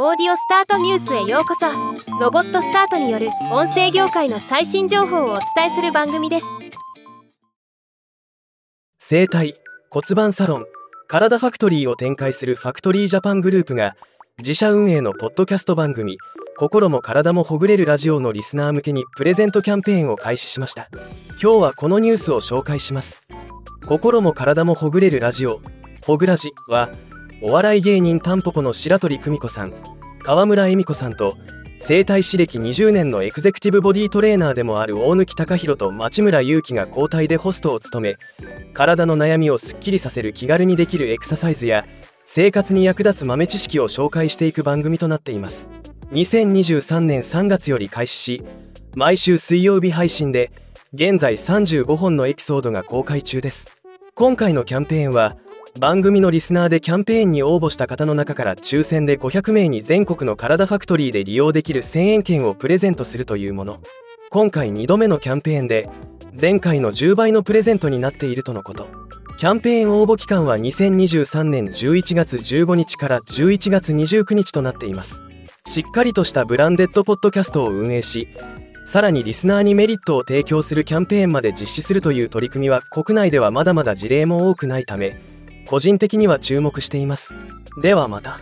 オーディオスタートニュースへようこそ。ロボットスタートによる音声業界の最新情報をお伝えする番組です。整体骨盤サロン体ファクトリーを展開するファクトリージャパングループが自社運営のポッドキャスト番組心も体もほぐれるラジオのリスナー向けにプレゼントキャンペーンを開始しました。今日はこのニュースを紹介します。心も体もほぐれるラジオほぐラジはお笑い芸人たんぽぽの白鳥久美子さん川村恵美子さんと整体師歴20年のエグゼクティブボディトレーナーでもある大貫貴弘と町村祐樹が交代でホストを務め体の悩みをすっきりさせる気軽にできるエクササイズや生活に役立つ豆知識を紹介していく番組となっています。2023年3月より開始し毎週水曜日配信で現在35本のエピソードが公開中です。今回のキャンペーンは番組のリスナーでキャンペーンに応募した方の中から抽選で500名に全国の体ファクトリーで利用できる1000円券をプレゼントするというもの。今回2度目のキャンペーンで前回の10倍のプレゼントになっているとのこと。キャンペーン応募期間は2023年11月15日から11月29日となっています。しっかりとしたブランデッドポッドキャストを運営しさらにリスナーにメリットを提供するキャンペーンまで実施するという取り組みは国内ではまだまだ事例も多くないため個人的には注目しています。ではまた。